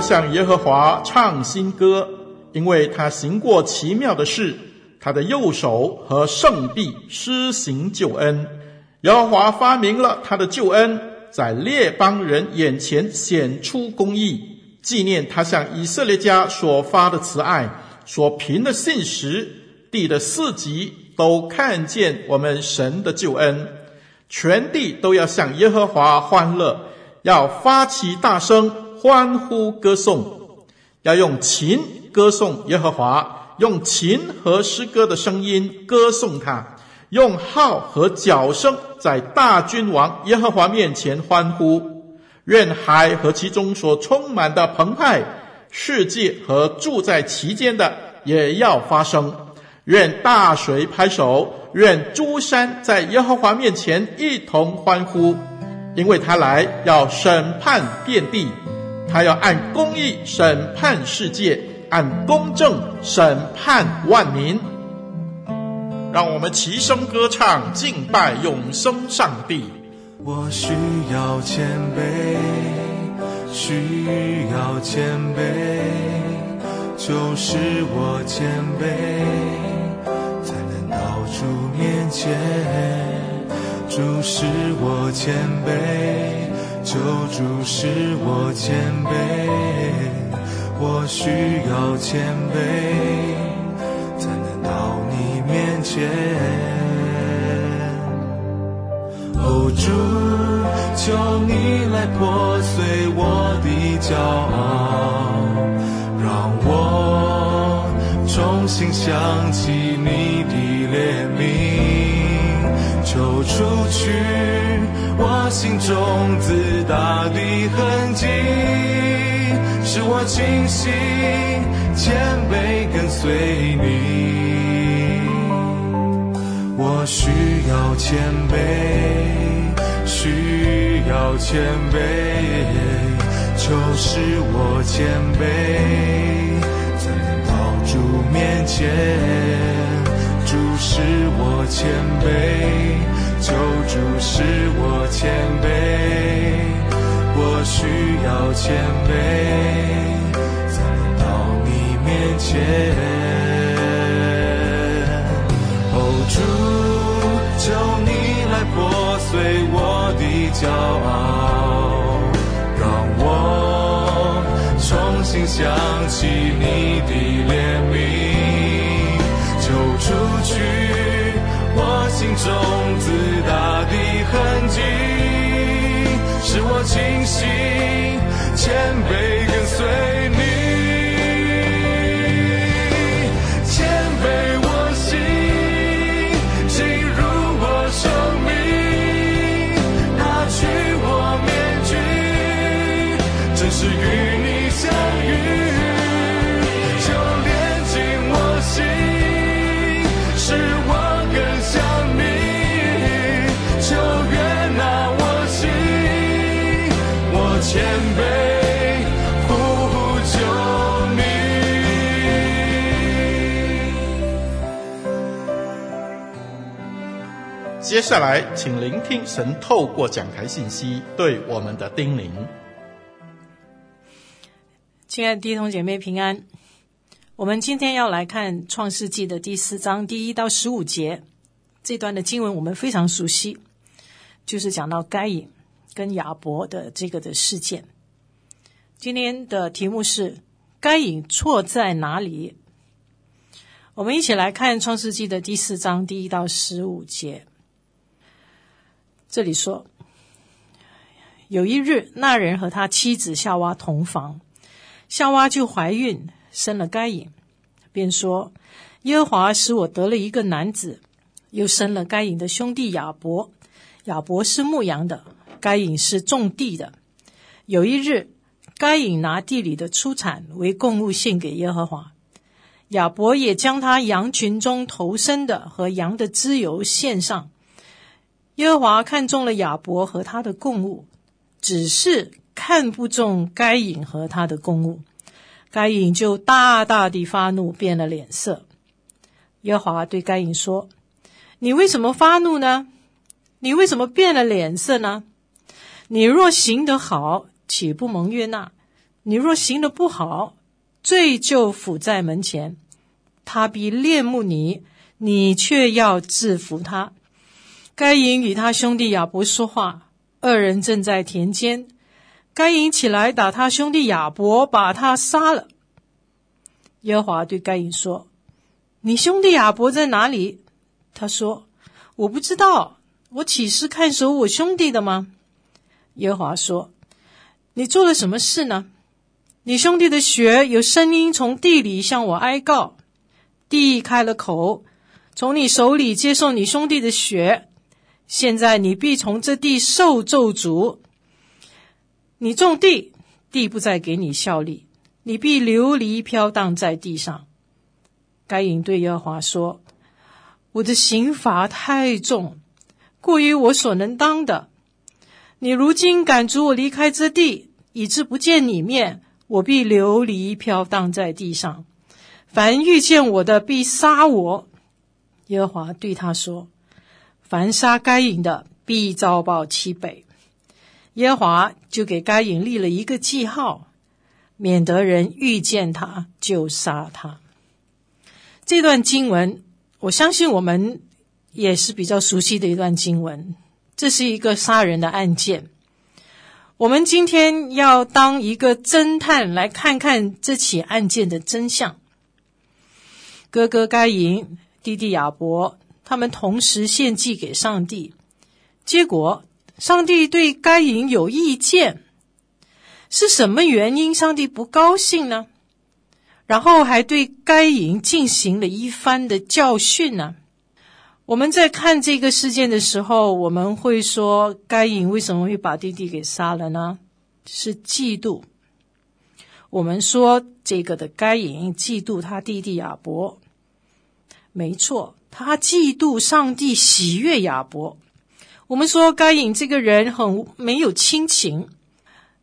向耶和华唱新歌，因为他行过奇妙的事，他的右手和圣臂施行救恩。耶和华发明了他的救恩，在列邦人眼前显出公义，纪念他向以色列家所发的慈爱，所凭的信实。地的四极都看见我们神的救恩，全地都要向耶和华欢乐，要发起大声。欢呼歌颂，要用琴歌颂耶和华，用琴和诗歌的声音歌颂他，用号和角声在大君王耶和华面前欢呼。愿海和其中所充满的澎湃，世界和住在其间的也要发声。愿大水拍手，愿诸山在耶和华面前一同欢呼，因为他来要审判遍地。他要按公义审判世界，按公正审判万民。让我们齐声歌唱，敬拜永生上帝。我需要谦卑，需要谦卑，就是我谦卑，才能到主面前。主使我谦卑。求主使我谦卑，我需要谦卑，才能到你面前。哦，主，求你来破碎我的骄傲，让我重新想起你的怜悯，求出去。我心中自大的痕迹，使我清醒谦卑跟随你。我需要谦卑，需要谦卑，求使我谦卑，才能到主面前，主使我谦卑。求主使我谦卑，我需要谦卑，才能到你面前。哦，主，求你来破碎我的骄傲，让我重新想起你的怜悯，求除去种子。大的痕迹，使我清醒，谦卑跟随你。接下来，请聆听神透过讲台信息对我们的叮咛。亲爱的弟兄姐妹平安，我们今天要来看创世纪的第四章第一到十五节这段的经文，我们非常熟悉，就是讲到该隐。跟亚伯的这个的事件，今天的题目是该隐错在哪里？我们一起来看《创世纪》的第四章第一到十五节。这里说，有一日，那人和他妻子夏娃同房，夏娃就怀孕，生了该隐，便说：“耶和华使我得了一个男子。”又生了该隐的兄弟亚伯。亚伯是牧羊的，该隐是种地的。有一日，该隐拿地里的出产为供物献给耶和华，亚伯也将他羊群中头生的和羊的脂油献上。耶和华看中了亚伯和他的供物，只是看不中该隐和他的供物。该隐就大大地发怒，变了脸色。耶和华对该隐说：“你为什么发怒呢？你为什么变了脸色呢？你若行得好，岂不蒙悦纳？你若行得不好，罪就伏在门前，他必恋慕你，你却要制服他。”该隐与他兄弟亚伯说话，二人正在田间。该隐起来打他兄弟亚伯，把他杀了。耶和华对该隐说：“你兄弟亚伯在哪里？”他说：“我不知道，我岂是看守我兄弟的吗？”耶和华说：“你做了什么事呢？你兄弟的血有声音从地里向我哀告，地开了口，从你手里接受你兄弟的血。现在你必从这地受咒诅。你种地，地不再给你效力。”你必流离飘荡在地上。该隐对耶和华说：“我的刑罚太重，过于我所能当的。你如今赶逐我离开这地，以致不见你面，我必流离飘荡在地上。凡遇见我的，必杀我。”耶和华对他说：“凡杀该隐的，必遭报七倍。”耶和华就给该隐立了一个记号。免得人遇见他就杀他。这段经文，我相信我们也是比较熟悉的一段经文。这是一个杀人的案件。我们今天要当一个侦探，来看看这起案件的真相。哥哥该隐、弟弟亚伯，他们同时献祭给上帝，结果上帝对该隐有意见。是什么原因？上帝不高兴呢？然后还对该隐进行了一番的教训呢？我们在看这个事件的时候，我们会说：该隐为什么会把弟弟给杀了呢？是嫉妒。我们说这个的该隐嫉妒他弟弟亚伯，没错，他嫉妒上帝喜悦亚伯。我们说该隐这个人很没有亲情。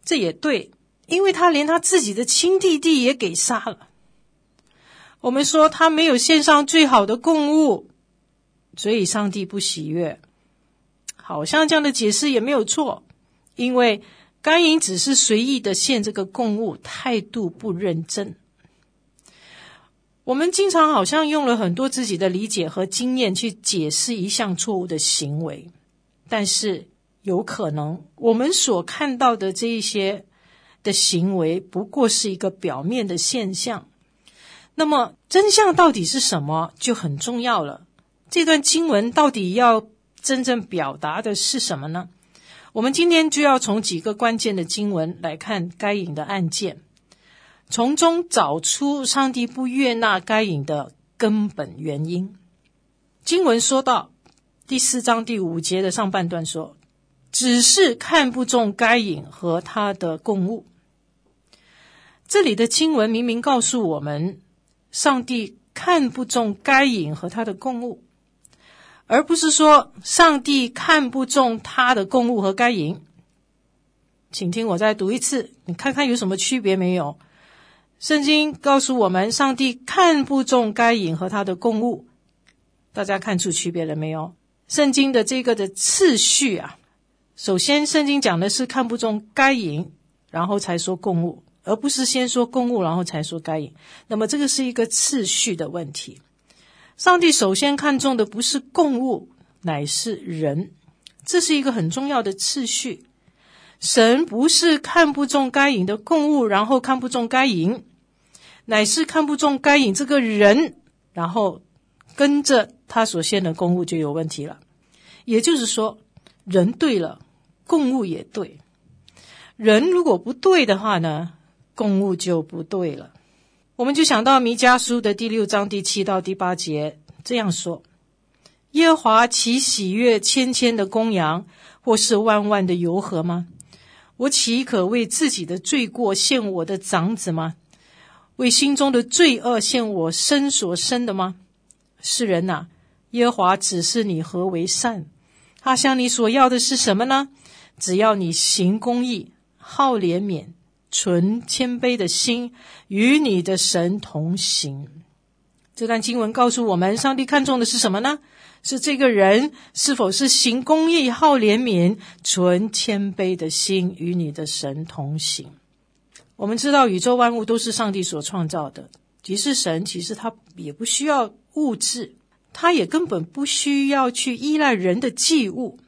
这也对，因为他连他自己的亲弟弟也给杀了。我们说他没有献上最好的供物，所以上帝不喜悦。好像这样的解释也没有错，因为该隐只是随意的献这个供物，态度不认真。我们经常好像用了很多自己的理解和经验去解释一项错误的行为，但是。有可能，我们所看到的这一些的行为，不过是一个表面的现象。那么，真相到底是什么，就很重要了。这段经文到底要真正表达的是什么呢？我们今天就要从几个关键的经文来看该隐的案件，从中找出上帝不悦纳该隐的根本原因。经文说到第四章第五节的上半段说。只是看不中该隐和他的供物。这里的经文明明告诉我们，上帝看不中该隐和他的供物，而不是说上帝看不中他的供物和该隐。请听我再读一次，你看看有什么区别没有？圣经告诉我们，上帝看不中该隐和他的供物，大家看出区别了没有？圣经的这个的次序啊。首先，圣经讲的是看不中该隐，然后才说供物，而不是先说供物，然后才说该隐。那么，这个是一个次序的问题。上帝首先看重的不是供物，乃是人，这是一个很重要的次序。神不是看不中该隐的供物，然后看不中该隐，乃是看不中该隐这个人，然后跟着他所献的供物就有问题了。也就是说，人对了。供物也对，人如果不对的话呢，供物就不对了。我们就想到弥迦书的第六章第七到第八节这样说：耶和华岂喜悦千千的公羊，或是万万的油和吗？我岂可为自己的罪过献我的长子吗？为心中的罪恶献我身所生的吗？世人哪，耶和华指示你何为善？他向你所要的是什么呢？只要你行公义，好怜悯，存谦卑的心，与你的神同行。这段经文告诉我们，上帝看重的是什么呢？是这个人是否是行公义、好怜悯、存谦卑的心，与你的神同行。我们知道，宇宙万物都是上帝所创造的。即是神，其实他也不需要物质，他也根本不需要去依赖人的祭物。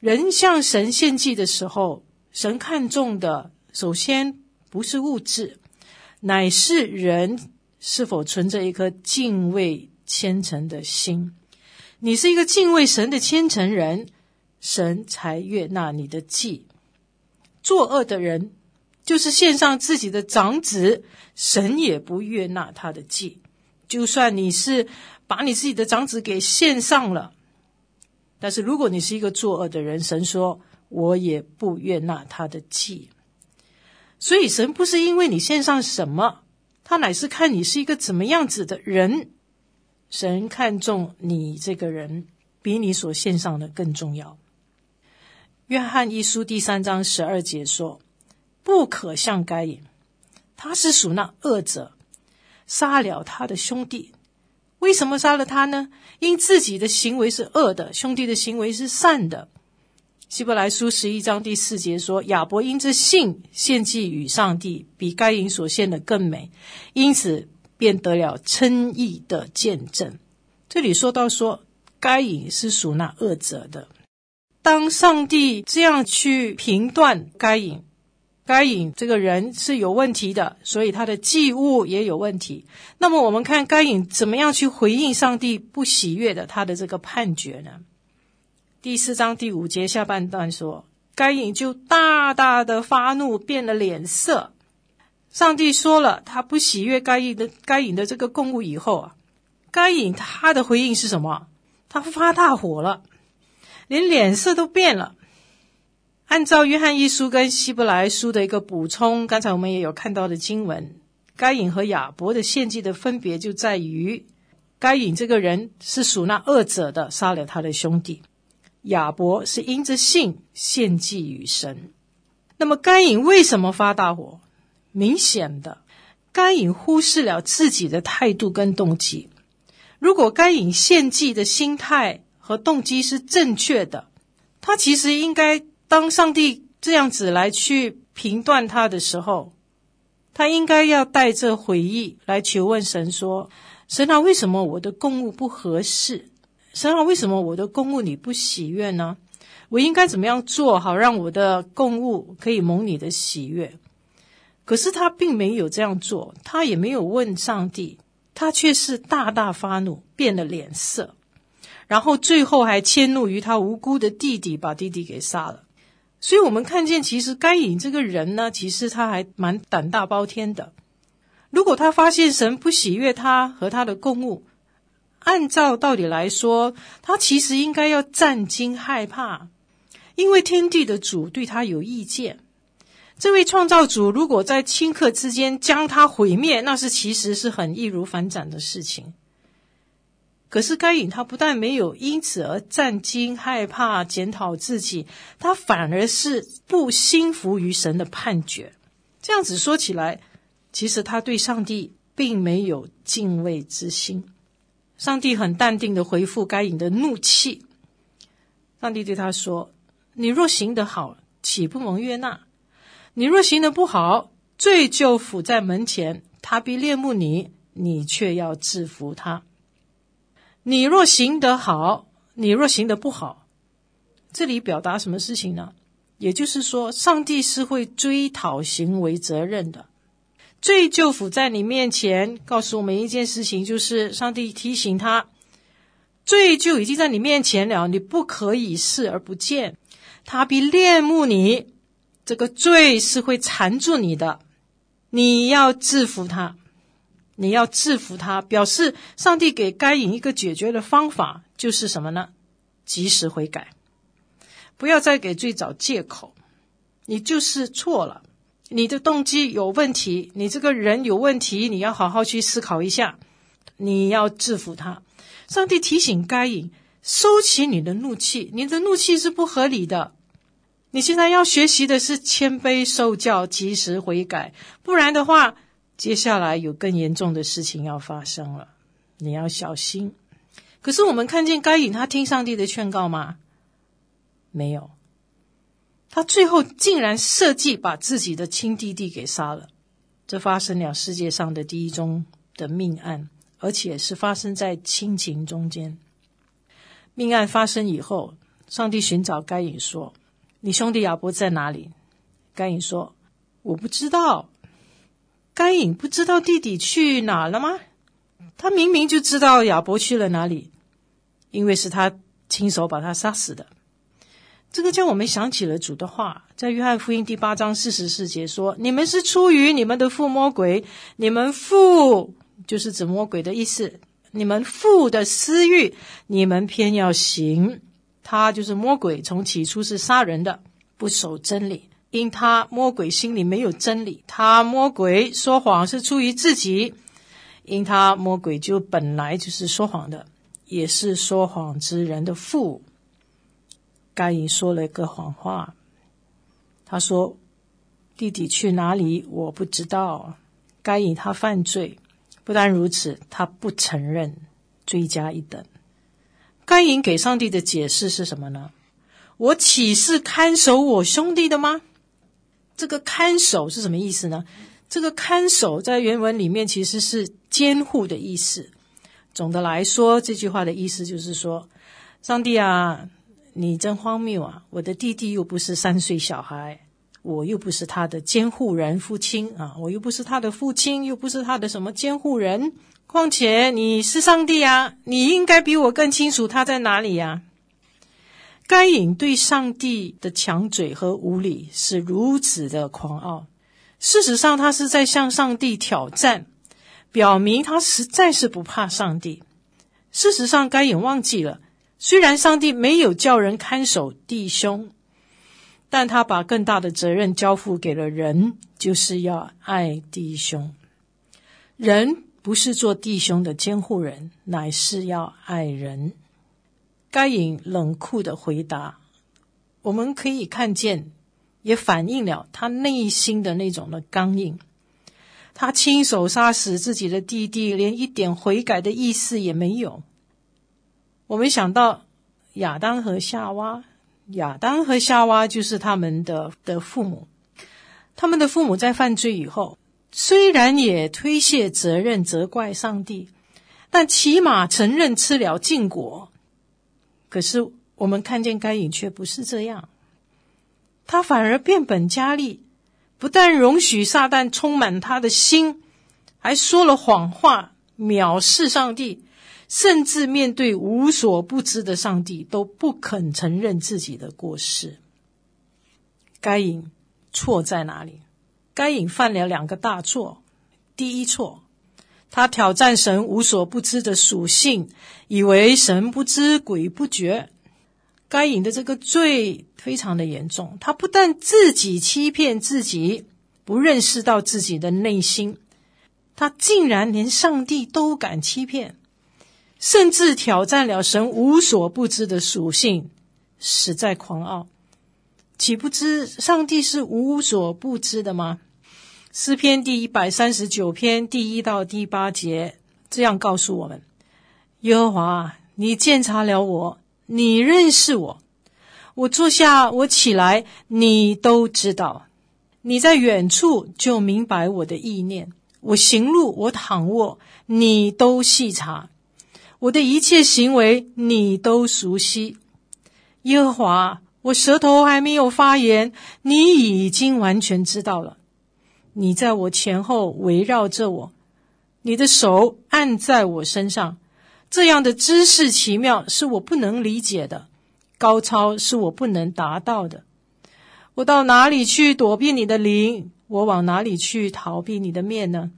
人向神献祭的时候，神看重的首先不是物质，乃是人。是否存着一颗敬畏虔诚的心？你是一个敬畏神的虔诚人，神才悦纳你的祭。作恶的人，就是献上自己的长子，神也不悦纳他的祭。就算你是把你自己的长子给献上了，但是如果你是一个作恶的人，神说我也不悦纳他的祭。所以神不是因为你献上什么。他乃是看你是一个怎么样子的人，神看重你这个人，比你所献上的更重要。约翰一书第三章十二节说：“不可像该隐，他是属那恶者，杀了他的兄弟。为什么杀了他呢？因自己的行为是恶的，兄弟的行为是善的。”希伯来书十一章第四节说：“亚伯因着信献祭与上帝，比该隐所献的更美，因此便得了称义的见证。”这里说到说，该隐是属那恶者的。当上帝这样去评断该隐，该隐这个人是有问题的，所以他的祭物也有问题。那么我们看该隐怎么样去回应上帝不喜悦的他的这个判决呢？第四章第五节下半段说，该隐就大大的发怒，变了脸色。上帝说了，他不喜悦该隐的该隐的这个供物以后啊，该隐他的回应是什么？他发大火了，连脸色都变了。按照约翰一书跟希伯来书的一个补充，刚才我们也有看到的经文，该隐和亚伯的献祭的分别就在于，该隐这个人是属那恶者的，杀了他的兄弟。亚伯是因着信献祭与神，那么该隐为什么发大火？明显的，该隐忽视了自己的态度跟动机。如果该隐献祭的心态和动机是正确的，他其实应该当上帝这样子来去评断他的时候，他应该要带着悔意来求问神说：“神啊，为什么我的供物不合适？”神啊，为什么我的供物你不喜悦呢？我应该怎么样做好让我的供物可以蒙你的喜悦？可是他并没有这样做，他也没有问上帝，他却是大大发怒，变了脸色，然后最后还迁怒于他无辜的弟弟，把弟弟给杀了。所以，我们看见其实该隐这个人呢，其实他还蛮胆大包天的。如果他发现神不喜悦他和他的供物，按照道理来说，他其实应该要战惊害怕，因为天地的主对他有意见。这位创造主如果在顷刻之间将他毁灭，那是其实是很易如反掌的事情。可是该隐他不但没有因此而战惊害怕、检讨自己，他反而是不心服于神的判决。这样子说起来，其实他对上帝并没有敬畏之心。上帝很淡定的回复该隐的怒气。上帝对他说：“你若行得好，岂不蒙悦纳？你若行得不好，罪就伏在门前，他必恋慕你，你却要制服他。你若行得好，你若行得不好，这里表达什么事情呢？也就是说，上帝是会追讨行为责任的。”罪就伏在你面前，告诉我们一件事情，就是上帝提醒他，罪就已经在你面前了，你不可以视而不见。他必恋慕你，这个罪是会缠住你的，你要制服他。你要制服他，表示上帝给该隐一个解决的方法，就是什么呢？及时悔改，不要再给罪找借口。你就是错了，你的动机有问题，你这个人有问题，你要好好去思考一下。你要制服他。上帝提醒该隐收起你的怒气，你的怒气是不合理的。你现在要学习的是谦卑受教，及时悔改，不然的话，接下来有更严重的事情要发生了，你要小心。可是我们看见该隐，他听上帝的劝告吗？没有。他最后竟然设计把自己的亲弟弟给杀了，这发生了世界上的第一宗的命案，而且是发生在亲情中间。命案发生以后，上帝寻找该隐说：“你兄弟亚伯在哪里？”该隐说：“我不知道。”该隐不知道弟弟去哪了吗？他明明就知道亚伯去了哪里，因为是他亲手把他杀死的。这个叫我们想起了主的话，在约翰福音第八章四十四节说：“你们是出于你们的父魔鬼，你们父就是指魔鬼的意思。你们父的私欲，你们偏要行。他就是魔鬼，从起初是杀人的，不守真理。因他魔鬼心里没有真理，他魔鬼说谎是出于自己。因他魔鬼就本来就是说谎的，也是说谎之人的父。”该隐说了一个谎话，他说：“弟弟去哪里？我不知道。”该隐他犯罪，不但如此，他不承认，罪加一等。该隐给上帝的解释是什么呢？我岂是看守我兄弟的吗？这个看守是什么意思呢？这个看守在原文里面其实是监护的意思。总的来说，这句话的意思就是说，上帝啊。你真荒谬啊！我的弟弟又不是三岁小孩，我又不是他的监护人父亲啊，我又不是他的父亲，又不是他的什么监护人。况且你是上帝啊，你应该比我更清楚他在哪里呀。该隐对上帝的强嘴和无理是如此的狂傲，事实上他是在向上帝挑战，表明他实在是不怕上帝。事实上，该隐忘记了。虽然上帝没有叫人看守弟兄，但他把更大的责任交付给了人，就是要爱弟兄。人不是做弟兄的监护人，乃是要爱人。该隐冷酷的回答，我们可以看见，也反映了他内心的那种的刚硬。他亲手杀死自己的弟弟，连一点悔改的意思也没有。我们想到亚当和夏娃，亚当和夏娃就是他们的的父母。他们的父母在犯罪以后，虽然也推卸责任、责怪上帝，但起码承认吃了禁果。可是我们看见该隐却不是这样，他反而变本加厉，不但容许撒旦充满他的心，还说了谎话，藐视上帝。甚至面对无所不知的上帝，都不肯承认自己的过失。该隐错在哪里？该隐犯了两个大错。第一错，他挑战神无所不知的属性，以为神不知鬼不觉。该隐的这个罪非常的严重，他不但自己欺骗自己，不认识到自己的内心，他竟然连上帝都敢欺骗。甚至挑战了神无所不知的属性，实在狂傲。岂不知上帝是无所不知的吗？诗篇第一百三十九篇第一到第八节这样告诉我们：耶和华，你鉴察了我，你认识我。我坐下，我起来，你都知道。你在远处就明白我的意念。我行路，我躺卧，你都细察。我的一切行为你都熟悉，耶和华，我舌头还没有发言，你已经完全知道了。你在我前后围绕着我，你的手按在我身上，这样的知识奇妙是我不能理解的，高超是我不能达到的。我到哪里去躲避你的灵？我往哪里去逃避你的面呢？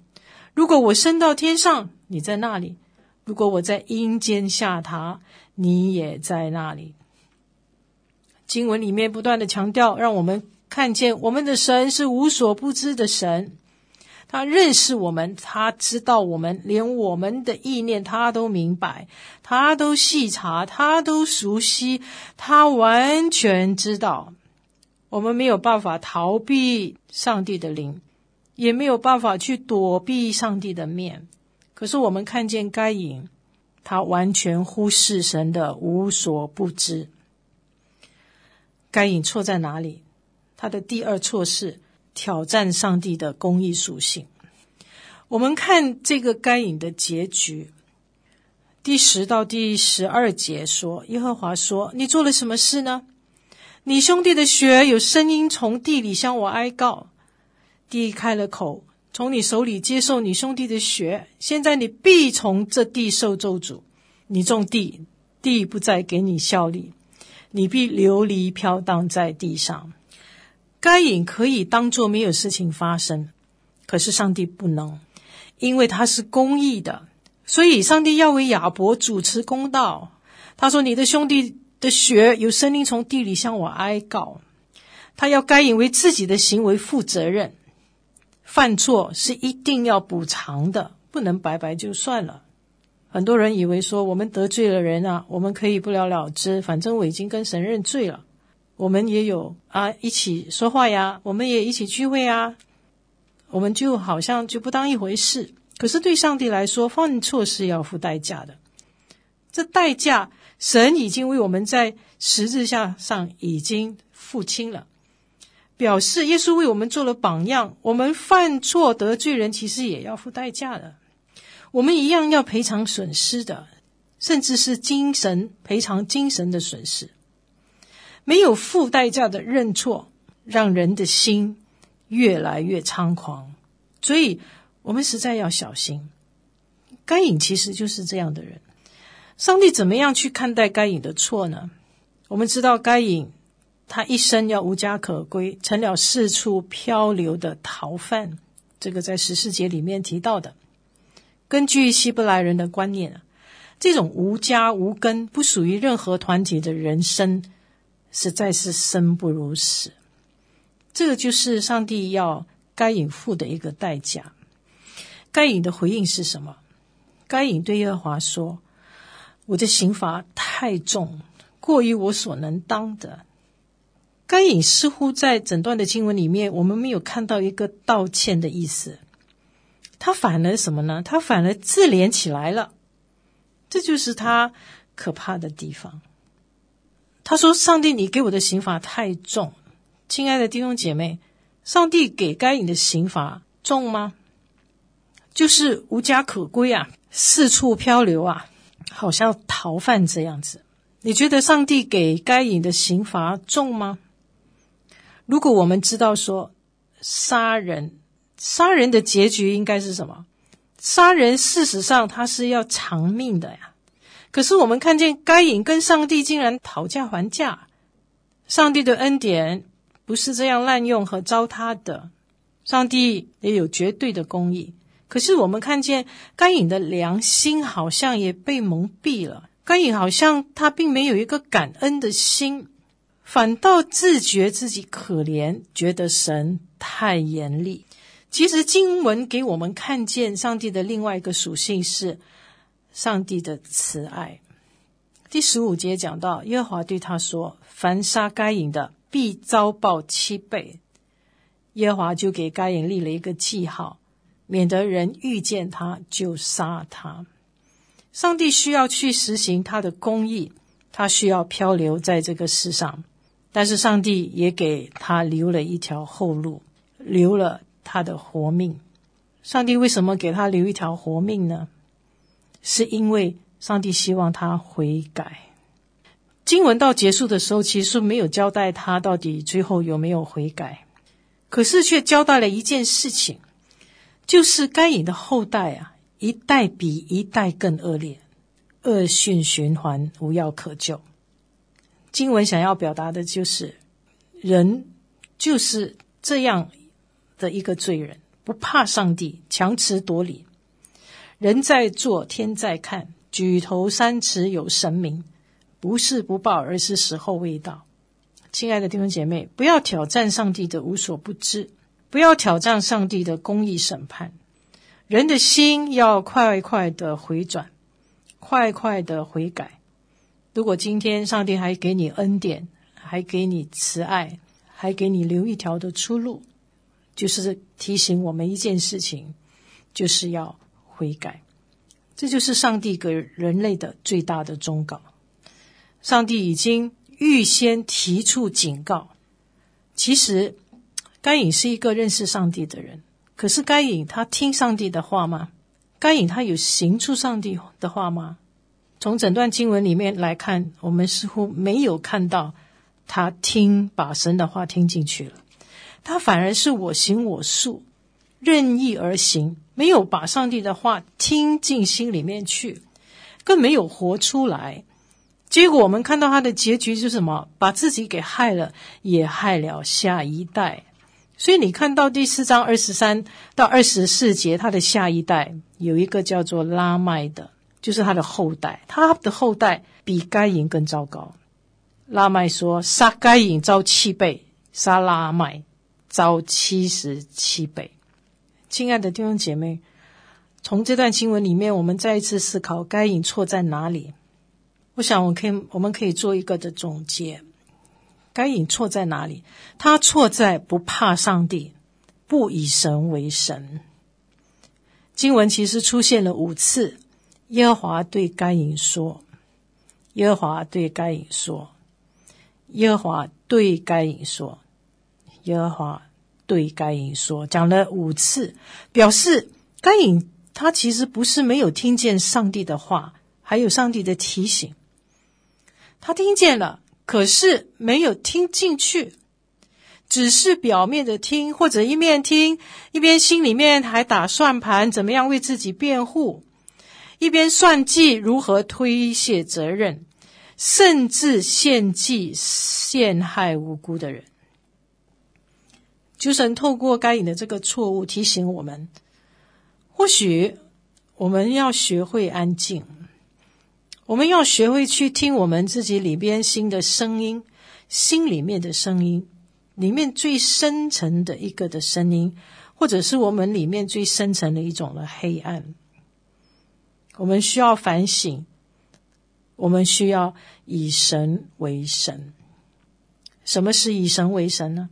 如果我升到天上，你在那里；如果我在阴间下榻，你也在那里。经文里面不断的强调，让我们看见我们的神是无所不知的神。他认识我们，他知道我们，连我们的意念他都明白，他都细察，他都熟悉，他完全知道。我们没有办法逃避上帝的灵，也没有办法去躲避上帝的面。可是我们看见该隐，他完全忽视神的无所不知。该隐错在哪里？他的第二错是。挑战上帝的公义属性。我们看这个该隐的结局，第十到第十二节说：“耶和华说，你做了什么事呢？你兄弟的血有声音从地里向我哀告，地开了口，从你手里接受你兄弟的血。现在你必从这地受咒诅。你种地，地不再给你效力，你必流离飘荡在地上。”该隐可以当作没有事情发生，可是上帝不能，因为他是公义的，所以上帝要为亚伯主持公道。他说：“你的兄弟的血有声音从地里向我哀告。”他要该隐为自己的行为负责任，犯错是一定要补偿的，不能白白就算了。很多人以为说，我们得罪了人啊，我们可以不了了之，反正我已经跟神认罪了。我们也有啊，一起说话呀，我们也一起聚会啊，我们就好像就不当一回事。可是对上帝来说，犯错是要付代价的。这代价，神已经为我们在十字架上已经付清了，表示耶稣为我们做了榜样。我们犯错得罪人，其实也要付代价的。我们一样要赔偿损失的，甚至是精神赔偿精神的损失。没有付代价的认错，让人的心越来越猖狂。所以，我们实在要小心。该隐其实就是这样的人。上帝怎么样去看待该隐的错呢？我们知道，该隐他一生要无家可归，成了四处漂流的逃犯。这个在十四节里面提到的。根据希伯来人的观念啊，这种无家无根、不属于任何团体的人生。实在是生不如死，这个就是上帝要该隐付的一个代价。该隐的回应是什么？该隐对耶和华说：“我的刑罚太重，过于我所能当的。”该隐似乎在整段的经文里面，我们没有看到一个道歉的意思，他反而什么呢？他反而自怜起来了，这就是他可怕的地方。他说：“上帝，你给我的刑罚太重，亲爱的弟兄姐妹，上帝给该隐的刑罚重吗？就是无家可归啊，四处漂流啊，好像逃犯这样子。你觉得上帝给该隐的刑罚重吗？如果我们知道说杀人，杀人的结局应该是什么？杀人事实上他是要偿命的呀。”可是我们看见该隐跟上帝竟然讨价还价，上帝的恩典不是这样滥用和糟蹋的，上帝也有绝对的公义。可是我们看见该隐的良心好像也被蒙蔽了，该隐好像他并没有一个感恩的心，反倒自觉自己可怜，觉得神太严厉。其实经文给我们看见上帝的另外一个属性是。上帝的慈爱，第十五节讲到，耶和华对他说：“凡杀该隐的，必遭报七倍。”耶和华就给该隐立了一个记号，免得人遇见他就杀他。上帝需要去实行他的公义，他需要漂流在这个世上，但是上帝也给他留了一条后路，留了他的活命。上帝为什么给他留一条活命呢？是因为上帝希望他悔改。经文到结束的时候，其实没有交代他到底最后有没有悔改，可是却交代了一件事情，就是该隐的后代啊，一代比一代更恶劣，恶性循环，无药可救。经文想要表达的就是，人就是这样的一个罪人，不怕上帝，强词夺理。人在做，天在看，举头三尺有神明，不是不报，而是时候未到。亲爱的弟兄姐妹，不要挑战上帝的无所不知，不要挑战上帝的公义审判。人的心要快快的回转，快快的悔改。如果今天上帝还给你恩典，还给你慈爱，还给你留一条的出路，就是提醒我们一件事情，就是要悔改。这就是上帝给人类的最大的忠告。上帝已经预先提出警告。其实，该隐是一个认识上帝的人，可是该隐他听上帝的话吗？该隐他有行出上帝的话吗？从整段经文里面来看，我们似乎没有看到他听把神的话听进去了，他反而是我行我素，任意而行。没有把上帝的话听进心里面去，更没有活出来。结果我们看到他的结局是什么？把自己给害了，也害了下一代。所以你看到第四章二十三到二十四节，他的下一代有一个叫做拉麦的，就是他的后代。他的后代比该隐更糟糕。拉麦说：“杀该隐遭七倍，杀拉麦遭七十七倍。”亲爱的弟兄姐妹，从这段经文里面，我们再一次思考该隐错在哪里？我想，我可以，我们可以做一个的总结：该隐错在哪里？他错在不怕上帝，不以神为神。经文其实出现了五次，耶和华对该隐说：“耶和华对该隐说，耶和华对该隐说，耶和华。”对该隐说，讲了五次，表示该隐他其实不是没有听见上帝的话，还有上帝的提醒，他听见了，可是没有听进去，只是表面的听，或者一面听一边心里面还打算盘，怎么样为自己辩护，一边算计如何推卸责任，甚至献祭陷害无辜的人。就神透过该隐的这个错误提醒我们，或许我们要学会安静，我们要学会去听我们自己里边心的声音，心里面的声音，里面最深层的一个的声音，或者是我们里面最深层的一种的黑暗。我们需要反省，我们需要以神为神。什么是以神为神呢？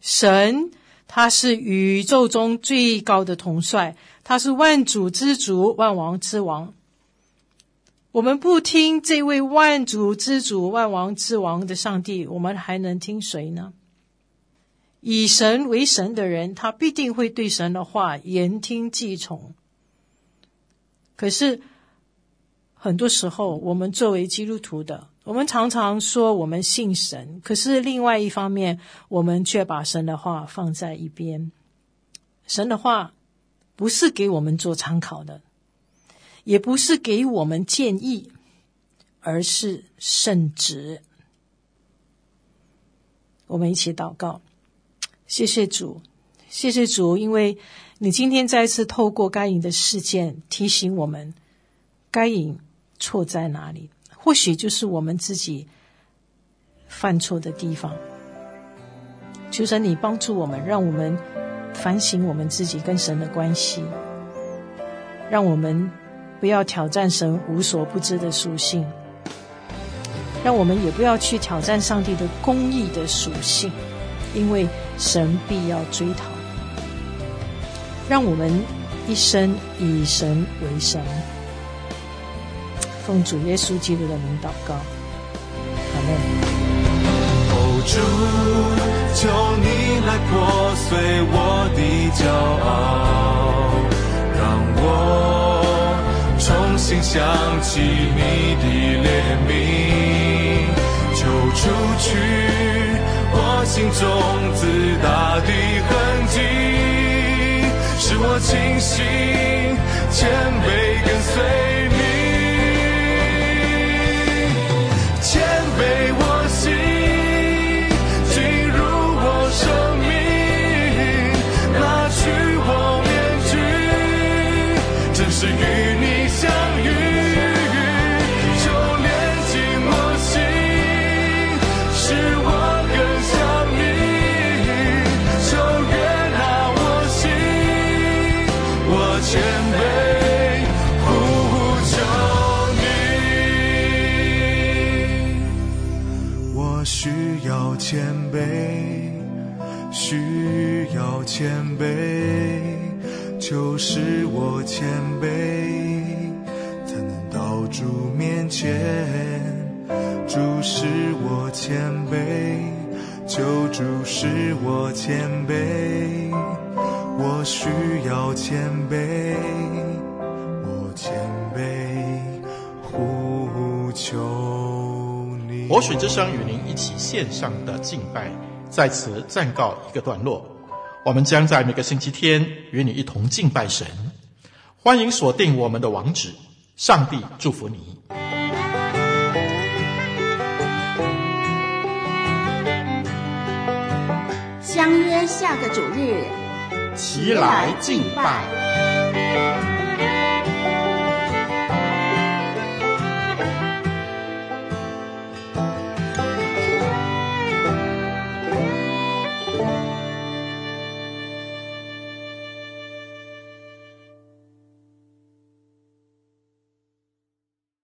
神，他是宇宙中最高的统帅，他是万主之主、万王之王。我们不听这位万主之主、万王之王的上帝，我们还能听谁呢？以神为神的人，他必定会对神的话言听计从。可是，很多时候，我们作为基督徒的，我们常常说我们信神，可是另外一方面，我们却把神的话放在一边。神的话不是给我们做参考的，也不是给我们建议，而是圣旨。我们一起祷告，谢谢主，谢谢主，因为你今天再次透过该隐的事件提醒我们，该隐错在哪里。或许就是我们自己犯错的地方。求神你帮助我们，让我们反省我们自己跟神的关系，让我们不要挑战神无所不知的属性，让我们也不要去挑战上帝的公义的属性，因为神必要追讨。让我们一生以神为神。奉主耶稣基督的名祷告，阿门。哦，主，求你来破碎我的骄傲，让我重新想起你的怜悯，就除去我心中自大清醒谦卑跟随。使我谦卑，求主使我谦卑，我需要谦卑，我谦卑呼求你。活水之声与您一起线上的敬拜，在此暂告一个段落。我们将在每个星期天与你一同敬拜神，欢迎锁定我们的网址。上帝祝福你。相约下个主日齐来敬拜。